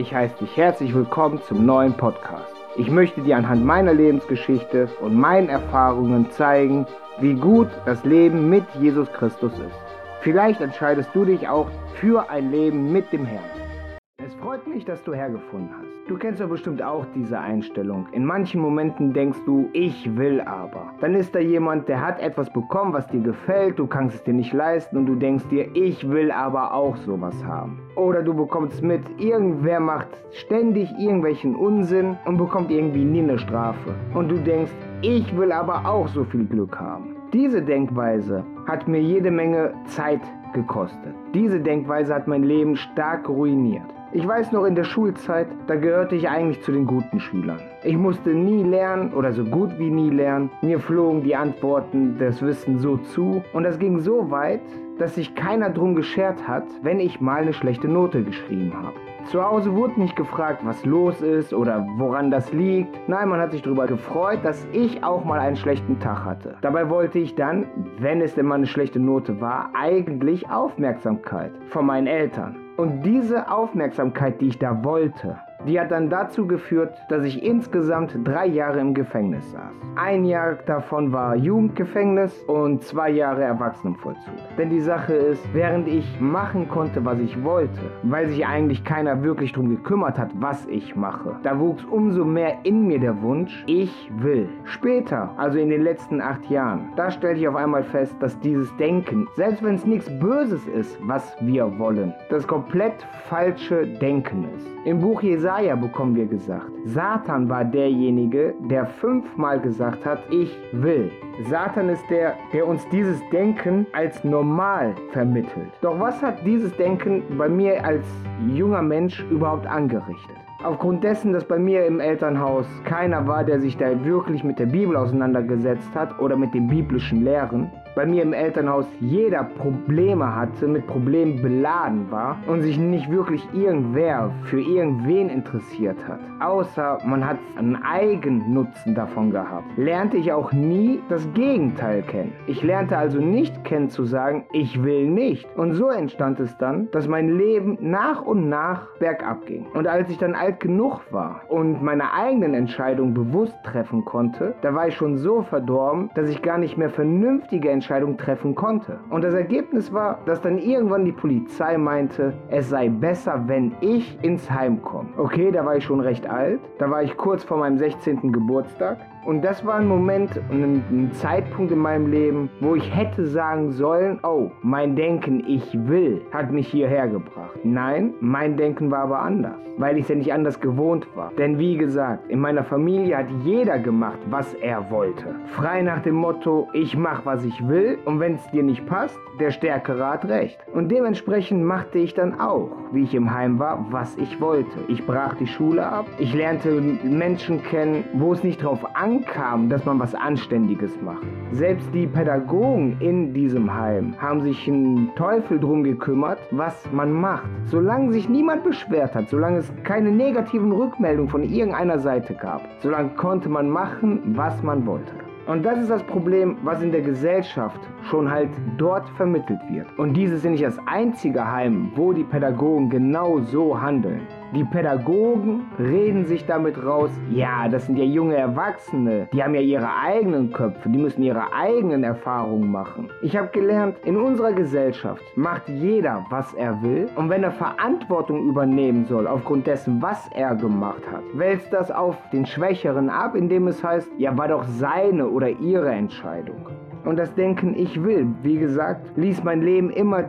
Ich heiße dich herzlich willkommen zum neuen Podcast. Ich möchte dir anhand meiner Lebensgeschichte und meinen Erfahrungen zeigen, wie gut das Leben mit Jesus Christus ist. Vielleicht entscheidest du dich auch für ein Leben mit dem Herrn. Mich, dass du hergefunden hast. Du kennst ja bestimmt auch diese Einstellung. In manchen Momenten denkst du, ich will aber. Dann ist da jemand, der hat etwas bekommen, was dir gefällt, du kannst es dir nicht leisten und du denkst dir, ich will aber auch sowas haben. Oder du bekommst mit, irgendwer macht ständig irgendwelchen Unsinn und bekommt irgendwie nie eine Strafe. Und du denkst, ich will aber auch so viel Glück haben. Diese Denkweise hat mir jede Menge Zeit gekostet. Diese Denkweise hat mein Leben stark ruiniert. Ich weiß noch in der Schulzeit, da gehörte ich eigentlich zu den guten Schülern. Ich musste nie lernen oder so gut wie nie lernen. Mir flogen die Antworten des Wissens so zu und das ging so weit, dass sich keiner drum geschert hat, wenn ich mal eine schlechte Note geschrieben habe. Zu Hause wurde nicht gefragt, was los ist oder woran das liegt. Nein, man hat sich darüber gefreut, dass ich auch mal einen schlechten Tag hatte. Dabei wollte ich dann, wenn es denn mal eine schlechte Note war, eigentlich Aufmerksamkeit von meinen Eltern. Und diese Aufmerksamkeit, die ich da wollte, die hat dann dazu geführt, dass ich insgesamt drei Jahre im Gefängnis saß. Ein Jahr davon war Jugendgefängnis und zwei Jahre Erwachsenenvollzug. Denn die Sache ist, während ich machen konnte, was ich wollte, weil sich eigentlich keiner wirklich darum gekümmert hat, was ich mache, da wuchs umso mehr in mir der Wunsch, ich will. Später, also in den letzten acht Jahren, da stellte ich auf einmal fest, dass dieses Denken, selbst wenn es nichts Böses ist, was wir wollen, das komplett falsche Denken ist. Im Buch Jesaja Jesaja bekommen wir gesagt. Satan war derjenige, der fünfmal gesagt hat, ich will. Satan ist der, der uns dieses Denken als normal vermittelt. Doch was hat dieses Denken bei mir als junger Mensch überhaupt angerichtet? Aufgrund dessen, dass bei mir im Elternhaus keiner war, der sich da wirklich mit der Bibel auseinandergesetzt hat oder mit den biblischen Lehren, bei mir im Elternhaus jeder Probleme hatte, mit Problemen beladen war und sich nicht wirklich irgendwer für irgendwen interessiert hat, außer man hat einen Eigennutzen davon gehabt, lernte ich auch nie das Gegenteil kennen. Ich lernte also nicht kennen zu sagen, ich will nicht. Und so entstand es dann, dass mein Leben nach und nach bergab ging. Und als ich dann alt genug war und meine eigenen Entscheidungen bewusst treffen konnte, da war ich schon so verdorben, dass ich gar nicht mehr vernünftige Entscheidung treffen konnte. Und das Ergebnis war, dass dann irgendwann die Polizei meinte, es sei besser, wenn ich ins Heim komme. Okay, da war ich schon recht alt. Da war ich kurz vor meinem 16. Geburtstag. Und das war ein Moment und ein, Zeitpunkt in meinem Leben, wo ich hätte sagen sollen, oh, mein Denken, ich will, hat mich hierher gebracht. Nein, mein Denken war aber anders, weil ich es ja nicht anders gewohnt war. Denn wie gesagt, in meiner Familie hat jeder gemacht, was er wollte. Frei nach dem Motto, ich mach, was ich will und wenn es dir nicht passt, der Stärkere hat recht. Und dementsprechend machte ich dann auch, wie ich im Heim war, was ich wollte. Ich brach die Schule ab, ich lernte Menschen kennen, wo es nicht ankommt, ankam, dass man was Anständiges macht. Selbst die Pädagogen in diesem Heim haben sich einen Teufel drum gekümmert, was man macht. Solange sich niemand beschwert hat, solange es keine negativen Rückmeldungen von irgendeiner Seite gab, solange konnte man machen, was man wollte. Und das ist das Problem, was in der Gesellschaft schon halt dort vermittelt wird. Und dieses ist nicht das einzige Heim, wo die Pädagogen genau so handeln. Die Pädagogen reden sich damit raus, ja, das sind ja junge Erwachsene, die haben ja ihre eigenen Köpfe, die müssen ihre eigenen Erfahrungen machen. Ich habe gelernt, in unserer Gesellschaft macht jeder, was er will und wenn er Verantwortung übernehmen soll aufgrund dessen, was er gemacht hat, wälzt das auf den Schwächeren ab, indem es heißt, ja, war doch seine oder ihre Entscheidung. Und das Denken, ich will, wie gesagt, ließ mein Leben immer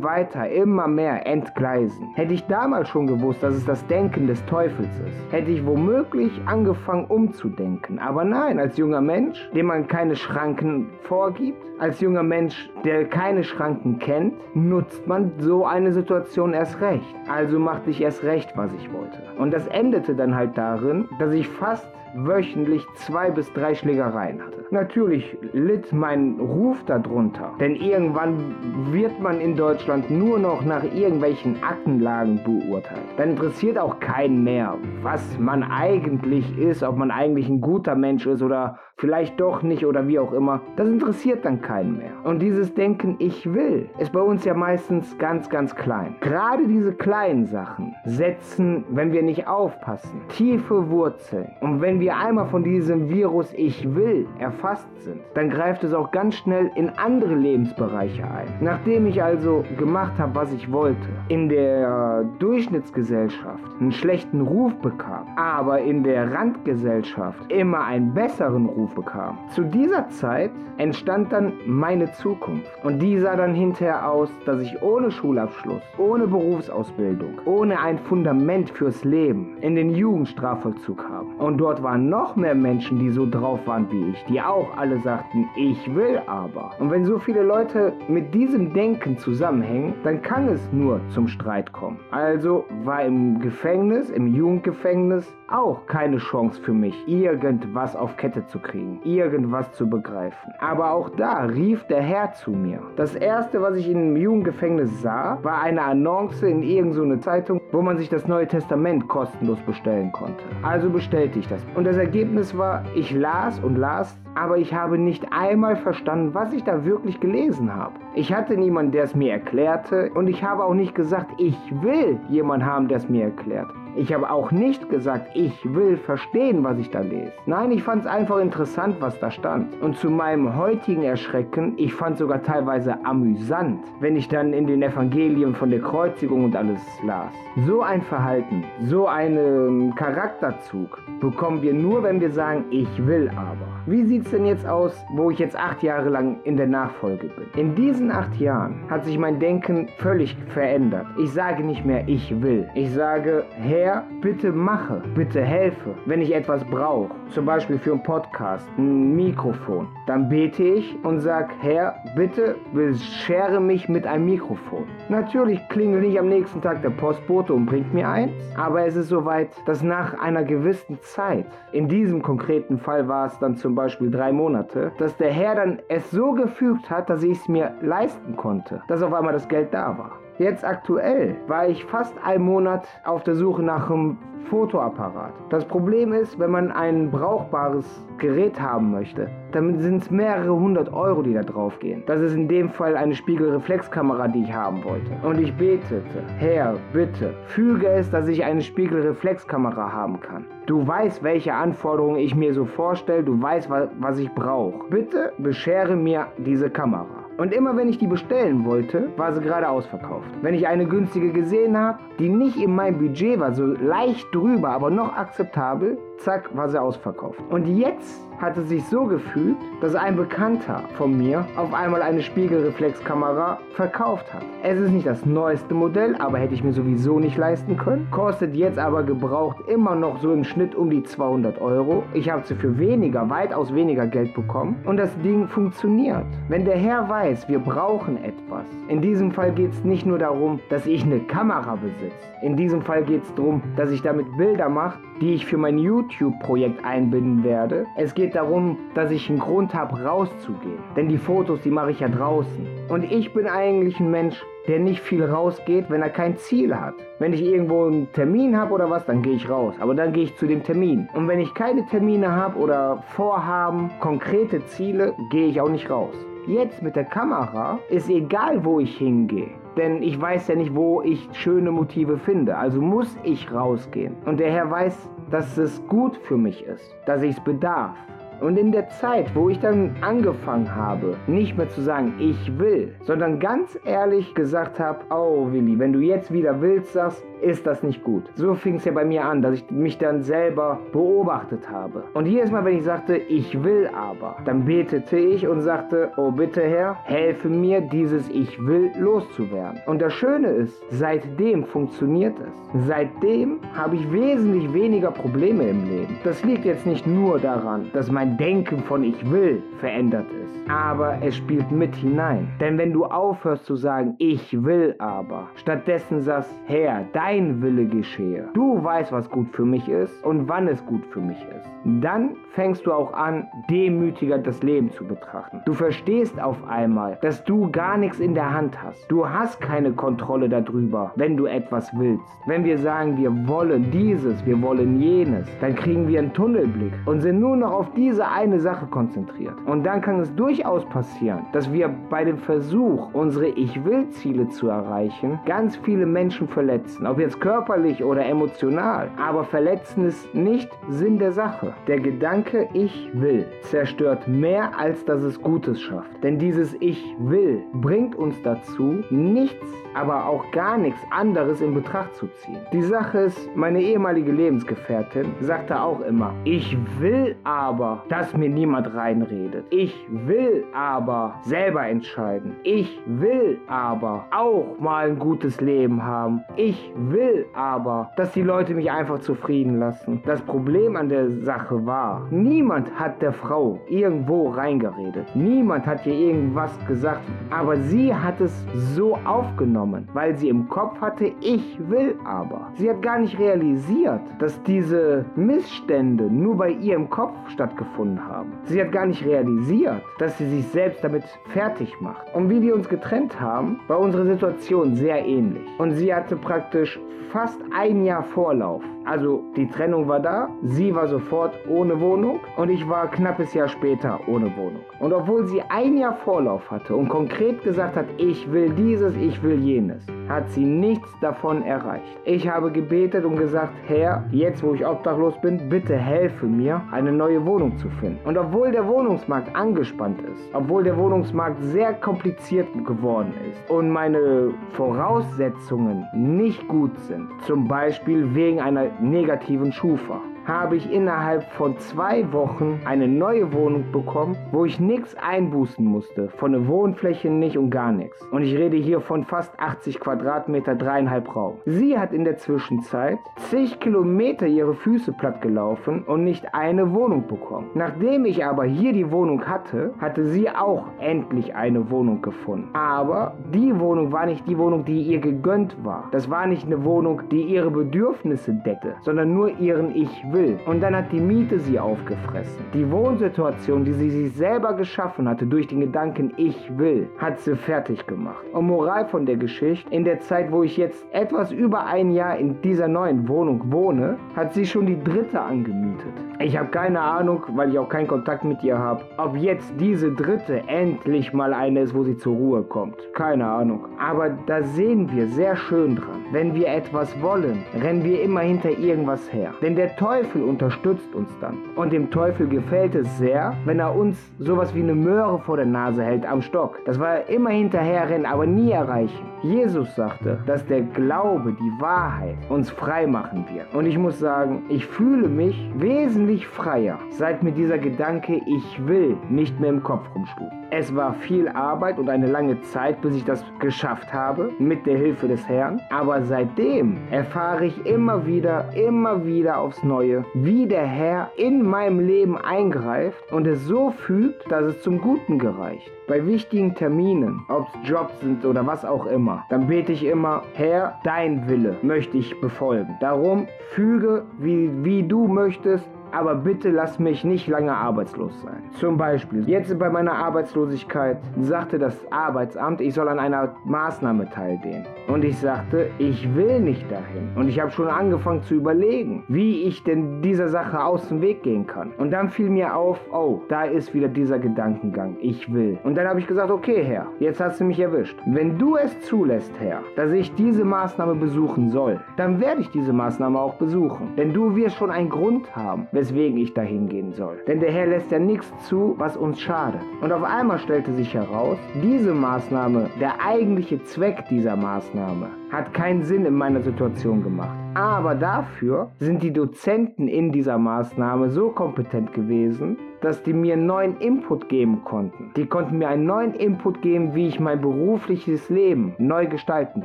weiter, immer mehr entgleisen. Hätte ich damals schon gewusst, dass es das Denken des Teufels ist, hätte ich womöglich angefangen umzudenken. Aber nein, als junger Mensch, dem man keine Schranken vorgibt, als junger Mensch, der keine Schranken kennt, nutzt man so eine Situation erst recht. Also machte ich erst recht, was ich wollte. Und das endete dann halt darin, dass ich fast wöchentlich zwei bis drei Schlägereien hatte. Natürlich litt mein Ruf darunter. Denn irgendwann wird man in Deutschland nur noch nach irgendwelchen Aktenlagen beurteilt. Dann interessiert auch keinen mehr, was man eigentlich ist, ob man eigentlich ein guter Mensch ist oder vielleicht doch nicht oder wie auch immer. Das interessiert dann keinen mehr. Und dieses Denken, ich will, ist bei uns ja meistens ganz, ganz klein. Gerade diese kleinen Sachen setzen, wenn wir nicht aufpassen, tiefe Wurzeln. Und wenn wir einmal von diesem Virus Ich will erfasst sind, dann greift es auch ganz schnell in andere Lebensbereiche ein. Nachdem ich also gemacht habe, was ich wollte, in der Durchschnittsgesellschaft einen schlechten Ruf bekam, aber in der Randgesellschaft immer einen besseren Ruf bekam. Zu dieser Zeit entstand dann meine Zukunft. Und die sah dann hinterher aus, dass ich ohne Schulabschluss, ohne Berufsausbildung, ohne ein Fundament fürs Leben in den Jugendstrafvollzug habe. Und dort waren noch mehr Menschen, die so drauf waren wie ich, die auch alle sagten, ich will aber. Und wenn so viele Leute mit diesem Denken zusammenhängen, dann kann es nur zum Streit kommen. Also war im Gefängnis, im Jugendgefängnis, auch keine Chance für mich, irgendwas auf Kette zu kriegen, irgendwas zu begreifen. Aber auch da rief der Herr zu mir. Das erste, was ich im Jugendgefängnis sah, war eine Annonce in irgendeine Zeitung, wo man sich das Neue Testament kostenlos bestellen konnte. Also bestellte ich das. Und das Ergebnis war, ich las und las aber ich habe nicht einmal verstanden, was ich da wirklich gelesen habe. Ich hatte niemanden, der es mir erklärte und ich habe auch nicht gesagt, ich will jemanden haben, der es mir erklärt. Ich habe auch nicht gesagt, ich will verstehen, was ich da lese. Nein, ich fand es einfach interessant, was da stand. Und zu meinem heutigen Erschrecken, ich fand sogar teilweise amüsant, wenn ich dann in den Evangelien von der Kreuzigung und alles las. So ein Verhalten, so einen Charakterzug bekommen wir nur, wenn wir sagen, ich will aber. Wie sieht es denn jetzt aus, wo ich jetzt acht Jahre lang in der Nachfolge bin? In diesen acht Jahren hat sich mein Denken völlig verändert. Ich sage nicht mehr, ich will. Ich sage, Herr, bitte mache, bitte helfe. Wenn ich etwas brauche, zum Beispiel für einen Podcast, ein Mikrofon, dann bete ich und sage, Herr, bitte beschere mich mit einem Mikrofon. Natürlich klingelt nicht am nächsten Tag der Postbote und bringt mir eins, aber es ist soweit, dass nach einer gewissen Zeit, in diesem konkreten Fall war es dann zum zum Beispiel drei Monate, dass der Herr dann es so gefügt hat, dass ich es mir leisten konnte, dass auf einmal das Geld da war. Jetzt aktuell war ich fast einen Monat auf der Suche nach einem Fotoapparat. Das Problem ist, wenn man ein brauchbares Gerät haben möchte, dann sind es mehrere hundert Euro, die da drauf gehen. Das ist in dem Fall eine Spiegelreflexkamera, die ich haben wollte. Und ich betete, Herr, bitte, füge es, dass ich eine Spiegelreflexkamera haben kann. Du weißt, welche Anforderungen ich mir so vorstelle, du weißt, was ich brauche. Bitte beschere mir diese Kamera. Und immer wenn ich die bestellen wollte, war sie gerade ausverkauft. Wenn ich eine günstige gesehen habe, die nicht in meinem Budget war, so leicht drüber, aber noch akzeptabel, zack, war sie ausverkauft. Und jetzt hat es sich so gefühlt, dass ein Bekannter von mir auf einmal eine Spiegelreflexkamera verkauft hat. Es ist nicht das neueste Modell, aber hätte ich mir sowieso nicht leisten können. Kostet jetzt aber gebraucht immer noch so im Schnitt um die 200 Euro. Ich habe sie für weniger, weitaus weniger Geld bekommen. Und das Ding funktioniert. Wenn der Herr weiß, wir brauchen etwas. In diesem Fall geht es nicht nur darum, dass ich eine Kamera besitze. In diesem Fall geht es darum, dass ich damit Bilder mache, die ich für mein YouTube-Projekt einbinden werde. Es geht darum, dass ich einen Grund habe, rauszugehen. Denn die Fotos, die mache ich ja draußen. Und ich bin eigentlich ein Mensch, der nicht viel rausgeht, wenn er kein Ziel hat. Wenn ich irgendwo einen Termin habe oder was, dann gehe ich raus. Aber dann gehe ich zu dem Termin. Und wenn ich keine Termine habe oder Vorhaben, konkrete Ziele, gehe ich auch nicht raus. Jetzt mit der Kamera ist egal, wo ich hingehe. Denn ich weiß ja nicht, wo ich schöne Motive finde. Also muss ich rausgehen. Und der Herr weiß, dass es gut für mich ist, dass ich es bedarf. Und in der Zeit, wo ich dann angefangen habe, nicht mehr zu sagen, ich will, sondern ganz ehrlich gesagt habe, oh Willi, wenn du jetzt wieder willst, sagst, ist das nicht gut. So fing es ja bei mir an, dass ich mich dann selber beobachtet habe. Und jedes Mal, wenn ich sagte, ich will aber, dann betete ich und sagte, oh bitte Herr, helfe mir, dieses Ich will loszuwerden. Und das Schöne ist, seitdem funktioniert es. Seitdem habe ich wesentlich weniger Probleme im Leben. Das liegt jetzt nicht nur daran, dass mein Denken von Ich will verändert ist, aber es spielt mit hinein. Denn wenn du aufhörst zu sagen, ich will aber, stattdessen sagst, Herr, dein dein Wille geschehe. Du weißt, was gut für mich ist und wann es gut für mich ist. Dann fängst du auch an, demütiger das Leben zu betrachten. Du verstehst auf einmal, dass du gar nichts in der Hand hast. Du hast keine Kontrolle darüber, wenn du etwas willst. Wenn wir sagen, wir wollen dieses, wir wollen jenes, dann kriegen wir einen Tunnelblick und sind nur noch auf diese eine Sache konzentriert. Und dann kann es durchaus passieren, dass wir bei dem Versuch, unsere Ich will-Ziele zu erreichen, ganz viele Menschen verletzen. Ob jetzt körperlich oder emotional. Aber verletzen ist nicht Sinn der Sache. Der Gedanke Ich will zerstört mehr, als dass es Gutes schafft. Denn dieses Ich will bringt uns dazu, nichts, aber auch gar nichts anderes in Betracht zu ziehen. Die Sache ist, meine ehemalige Lebensgefährtin sagte auch immer, ich will aber, dass mir niemand reinredet. Ich will aber selber entscheiden. Ich will aber auch mal ein gutes Leben haben. Ich will aber, dass die Leute mich einfach zufrieden lassen. Das Problem an der Sache war, niemand hat der Frau irgendwo reingeredet. Niemand hat ihr irgendwas gesagt, aber sie hat es so aufgenommen, weil sie im Kopf hatte, ich will aber. Sie hat gar nicht realisiert, dass diese Missstände nur bei ihr im Kopf stattgefunden haben. Sie hat gar nicht realisiert, dass sie sich selbst damit fertig macht. Und wie wir uns getrennt haben, war unsere Situation sehr ähnlich. Und sie hatte praktisch fast ein Jahr Vorlauf. Also die Trennung war da, sie war sofort ohne Wohnung und ich war knappes Jahr später ohne Wohnung. Und obwohl sie ein Jahr Vorlauf hatte und konkret gesagt hat, ich will dieses, ich will jenes, hat sie nichts davon erreicht. Ich habe gebetet und gesagt, Herr, jetzt wo ich obdachlos bin, bitte helfe mir, eine neue Wohnung zu finden. Und obwohl der Wohnungsmarkt angespannt ist, obwohl der Wohnungsmarkt sehr kompliziert geworden ist und meine Voraussetzungen nicht gut sind, zum Beispiel wegen einer negativen Schufa, habe ich innerhalb von zwei Wochen eine neue Wohnung bekommen, wo ich nichts einbußen musste. Von der Wohnfläche nicht und gar nichts. Und ich rede hier von fast 80 Quadratmeter, dreieinhalb Raum. Sie hat in der Zwischenzeit zig Kilometer ihre Füße platt gelaufen und nicht eine Wohnung bekommen. Nachdem ich aber hier die Wohnung hatte, hatte sie auch endlich eine Wohnung gefunden. Aber die Wohnung war nicht die Wohnung, die ihr gegönnt war. Das war nicht eine Wohnung, die ihre Bedürfnisse deckte, sondern nur ihren Ich will. Und dann hat die Miete sie aufgefressen. Die Wohnsituation, die sie sich selber geschaffen hatte durch den Gedanken Ich will, hat sie fertig gemacht. Und Moral von der Geschichte, in der Zeit, wo ich jetzt etwas über ein Jahr in dieser neuen Wohnung wohne, hat sie schon die dritte angemietet. Ich habe keine Ahnung, weil ich auch keinen Kontakt mit ihr habe, ob jetzt diese dritte endlich mal eine ist, wo sie zur Ruhe kommt. Keine Ahnung. Aber da sehen wir sehr schön dran. Wenn wir etwas wollen, rennen wir immer hinter irgendwas her. Denn der Teufel unterstützt uns dann. Und dem Teufel gefällt es sehr, wenn er uns sowas wie eine Möhre vor der Nase hält am Stock. Das war immer hinterherrennen, aber nie erreichen. Jesus sagte, dass der Glaube, die Wahrheit uns frei machen wird. Und ich muss sagen, ich fühle mich wesentlich freier, seit mir dieser Gedanke, ich will, nicht mehr im Kopf rumschlug. Es war viel Arbeit und eine lange Zeit, bis ich das geschafft habe, mit der Hilfe des Herrn. Aber seitdem erfahre ich immer wieder, immer wieder aufs Neue, wie der Herr in meinem Leben eingreift und es so fügt, dass es zum Guten gereicht. Bei wichtigen Terminen, ob es Jobs sind oder was auch immer, dann bete ich immer, Herr, dein Wille möchte ich befolgen. Darum füge, wie, wie du möchtest, aber bitte lass mich nicht lange arbeitslos sein. Zum Beispiel, jetzt bei meiner Arbeitslosigkeit sagte das Arbeitsamt, ich soll an einer Maßnahme teilnehmen. Und ich sagte, ich will nicht dahin. Und ich habe schon angefangen zu überlegen, wie ich denn dieser Sache aus dem Weg gehen kann. Und dann fiel mir auf, oh, da ist wieder dieser Gedankengang, ich will. Und dann habe ich gesagt, okay, Herr, jetzt hast du mich erwischt. Wenn du es zulässt, Herr, dass ich diese Maßnahme besuchen soll, dann werde ich diese Maßnahme auch besuchen. Denn du wirst schon einen Grund haben, weswegen ich dahin gehen soll. Denn der Herr lässt ja nichts zu, was uns schadet. Und auf einmal stellte sich heraus, diese Maßnahme, der eigentliche Zweck dieser Maßnahme, hat keinen Sinn in meiner Situation gemacht. Aber dafür sind die Dozenten in dieser Maßnahme so kompetent gewesen, dass die mir einen neuen Input geben konnten. Die konnten mir einen neuen Input geben, wie ich mein berufliches Leben neu gestalten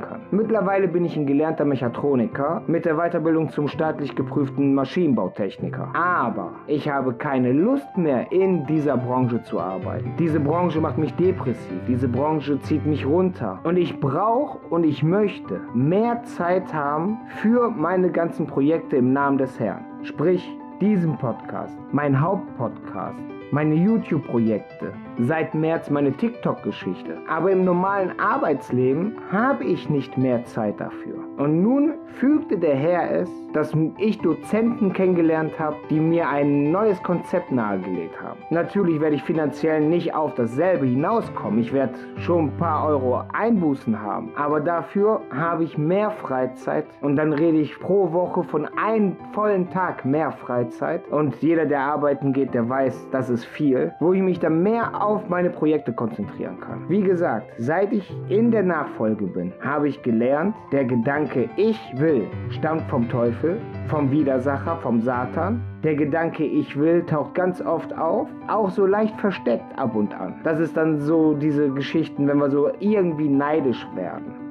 kann. Mittlerweile bin ich ein gelernter Mechatroniker mit der Weiterbildung zum staatlich geprüften Maschinenbautechniker. Aber ich habe keine Lust mehr in dieser Branche zu arbeiten. Diese Branche macht mich depressiv. Diese Branche zieht mich runter. Und ich brauche und ich möchte mehr Zeit haben für meine ganzen Projekte im Namen des Herrn. Sprich, diesen Podcast, mein Hauptpodcast, meine YouTube-Projekte, seit März meine TikTok-Geschichte. Aber im normalen Arbeitsleben habe ich nicht mehr Zeit dafür. Und nun fügte der Herr es, dass ich Dozenten kennengelernt habe, die mir ein neues Konzept nahegelegt haben. Natürlich werde ich finanziell nicht auf dasselbe hinauskommen. Ich werde schon ein paar Euro Einbußen haben. Aber dafür habe ich mehr Freizeit. Und dann rede ich pro Woche von einem vollen Tag mehr Freizeit. Und jeder, der arbeiten geht, der weiß, das ist viel. Wo ich mich dann mehr auf meine Projekte konzentrieren kann. Wie gesagt, seit ich in der Nachfolge bin, habe ich gelernt, der Gedanke, ich will, stammt vom Teufel, vom Widersacher, vom Satan. Der Gedanke, ich will, taucht ganz oft auf, auch so leicht versteckt ab und an. Das ist dann so diese Geschichten, wenn wir so irgendwie neidisch werden.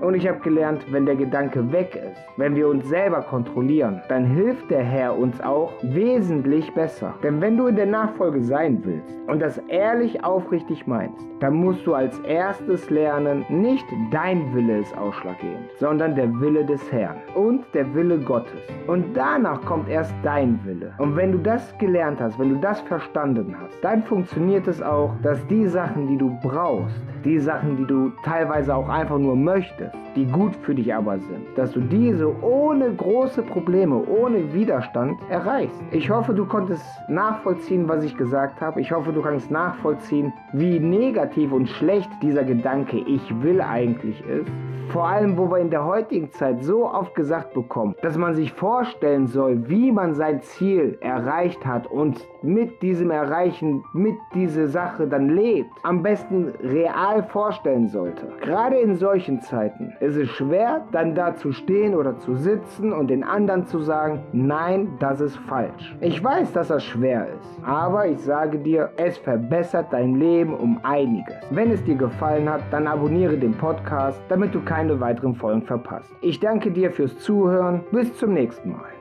Und ich habe gelernt, wenn der Gedanke weg ist, wenn wir uns selber kontrollieren, dann hilft der Herr uns auch wesentlich besser. Denn wenn du in der Nachfolge sein willst und das ehrlich aufrichtig meinst, dann musst du als erstes lernen, nicht dein Wille ist ausschlaggebend, sondern der Wille des Herrn und der Wille Gottes. Und danach kommt erst dein Wille. Und wenn du das gelernt hast, wenn du das verstanden hast, dann funktioniert es auch, dass die Sachen, die du brauchst, die Sachen, die du teilweise auch einfach nur möchtest, die gut für dich aber sind, dass du diese ohne große Probleme, ohne Widerstand erreichst. Ich hoffe, du konntest nachvollziehen, was ich gesagt habe. Ich hoffe, du kannst nachvollziehen, wie negativ und schlecht dieser Gedanke ich will eigentlich ist. Vor allem, wo wir in der heutigen Zeit so oft gesagt bekommen, dass man sich vorstellen soll, wie man sein Ziel erreicht hat und mit diesem Erreichen, mit dieser Sache dann lebt, am besten real vorstellen sollte. Gerade in solchen Zeiten ist es schwer, dann da zu stehen oder zu sitzen und den anderen zu sagen, nein, das ist falsch. Ich weiß, dass das schwer ist, aber ich sage dir, es verbessert dein Leben um einiges. Wenn es dir gefallen hat, dann abonniere den Podcast, damit du keine weiteren Folgen verpasst. Ich danke dir fürs Zuhören. Bis zum nächsten Mal.